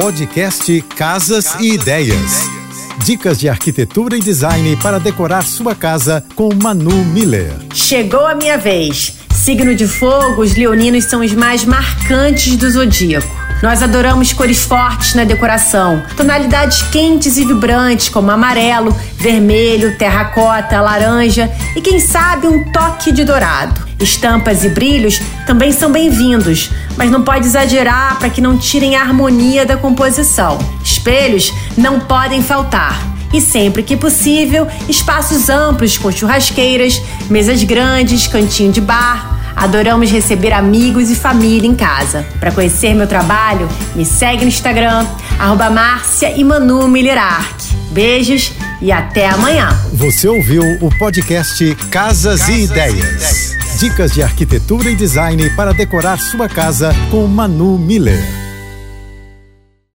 Podcast Casas e Ideias. Dicas de arquitetura e design para decorar sua casa com Manu Miller. Chegou a minha vez. Signo de fogo, os leoninos são os mais marcantes do zodíaco. Nós adoramos cores fortes na decoração, tonalidades quentes e vibrantes como amarelo, vermelho, terracota, laranja e quem sabe um toque de dourado. Estampas e brilhos também são bem-vindos, mas não pode exagerar para que não tirem a harmonia da composição. Espelhos não podem faltar. E sempre que possível, espaços amplos com churrasqueiras, mesas grandes, cantinho de bar, Adoramos receber amigos e família em casa. Para conhecer meu trabalho, me segue no Instagram, arroba Márcia e Manu Beijos e até amanhã. Você ouviu o podcast Casas, Casas e, ideias. e Ideias. Dicas de arquitetura e design para decorar sua casa com Manu Miller.